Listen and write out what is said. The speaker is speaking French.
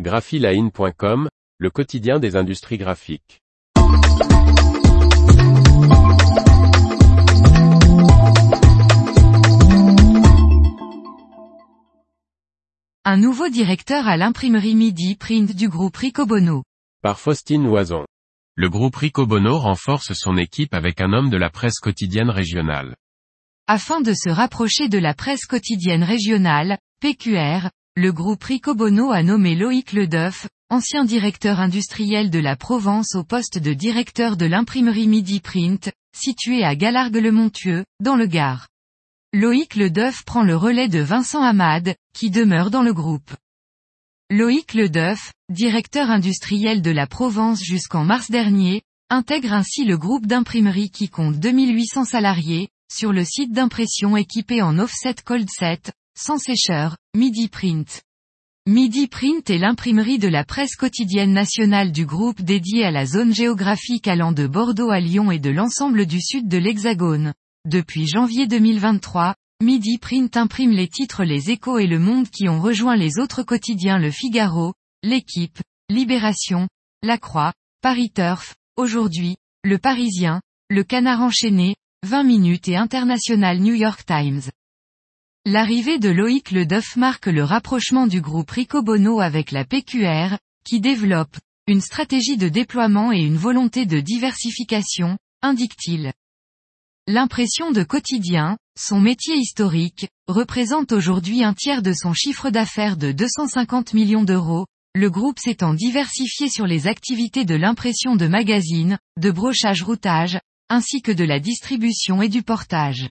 graphiline.com, le quotidien des industries graphiques. Un nouveau directeur à l'imprimerie Midi Print du groupe Ricobono. Par Faustine Loison. Le groupe Ricobono renforce son équipe avec un homme de la presse quotidienne régionale. Afin de se rapprocher de la presse quotidienne régionale, PQR, le groupe Ricobono a nommé Loïc Ledeuf, ancien directeur industriel de la Provence au poste de directeur de l'imprimerie Midi Print, situé à Galargues-le-Montieux, dans le Gard. Loïc Ledeuf prend le relais de Vincent Hamad, qui demeure dans le groupe. Loïc Ledeuf, directeur industriel de la Provence jusqu'en mars dernier, intègre ainsi le groupe d'imprimerie qui compte 2800 salariés, sur le site d'impression équipé en offset cold set, sans sécheur, Midi Print. Midi Print est l'imprimerie de la presse quotidienne nationale du groupe dédié à la zone géographique allant de Bordeaux à Lyon et de l'ensemble du sud de l'Hexagone. Depuis janvier 2023, Midi Print imprime les titres Les Échos et Le Monde qui ont rejoint les autres quotidiens Le Figaro, L'Équipe, Libération, La Croix, Paris Turf, Aujourd'hui, Le Parisien, Le Canard enchaîné, 20 minutes et International New York Times. L'arrivée de Loïc Ledeuf marque le rapprochement du groupe Ricobono avec la PQR, qui développe une stratégie de déploiement et une volonté de diversification, indique-t-il. L'impression de quotidien, son métier historique, représente aujourd'hui un tiers de son chiffre d'affaires de 250 millions d'euros, le groupe s'étant diversifié sur les activités de l'impression de magazines, de brochage-routage, ainsi que de la distribution et du portage.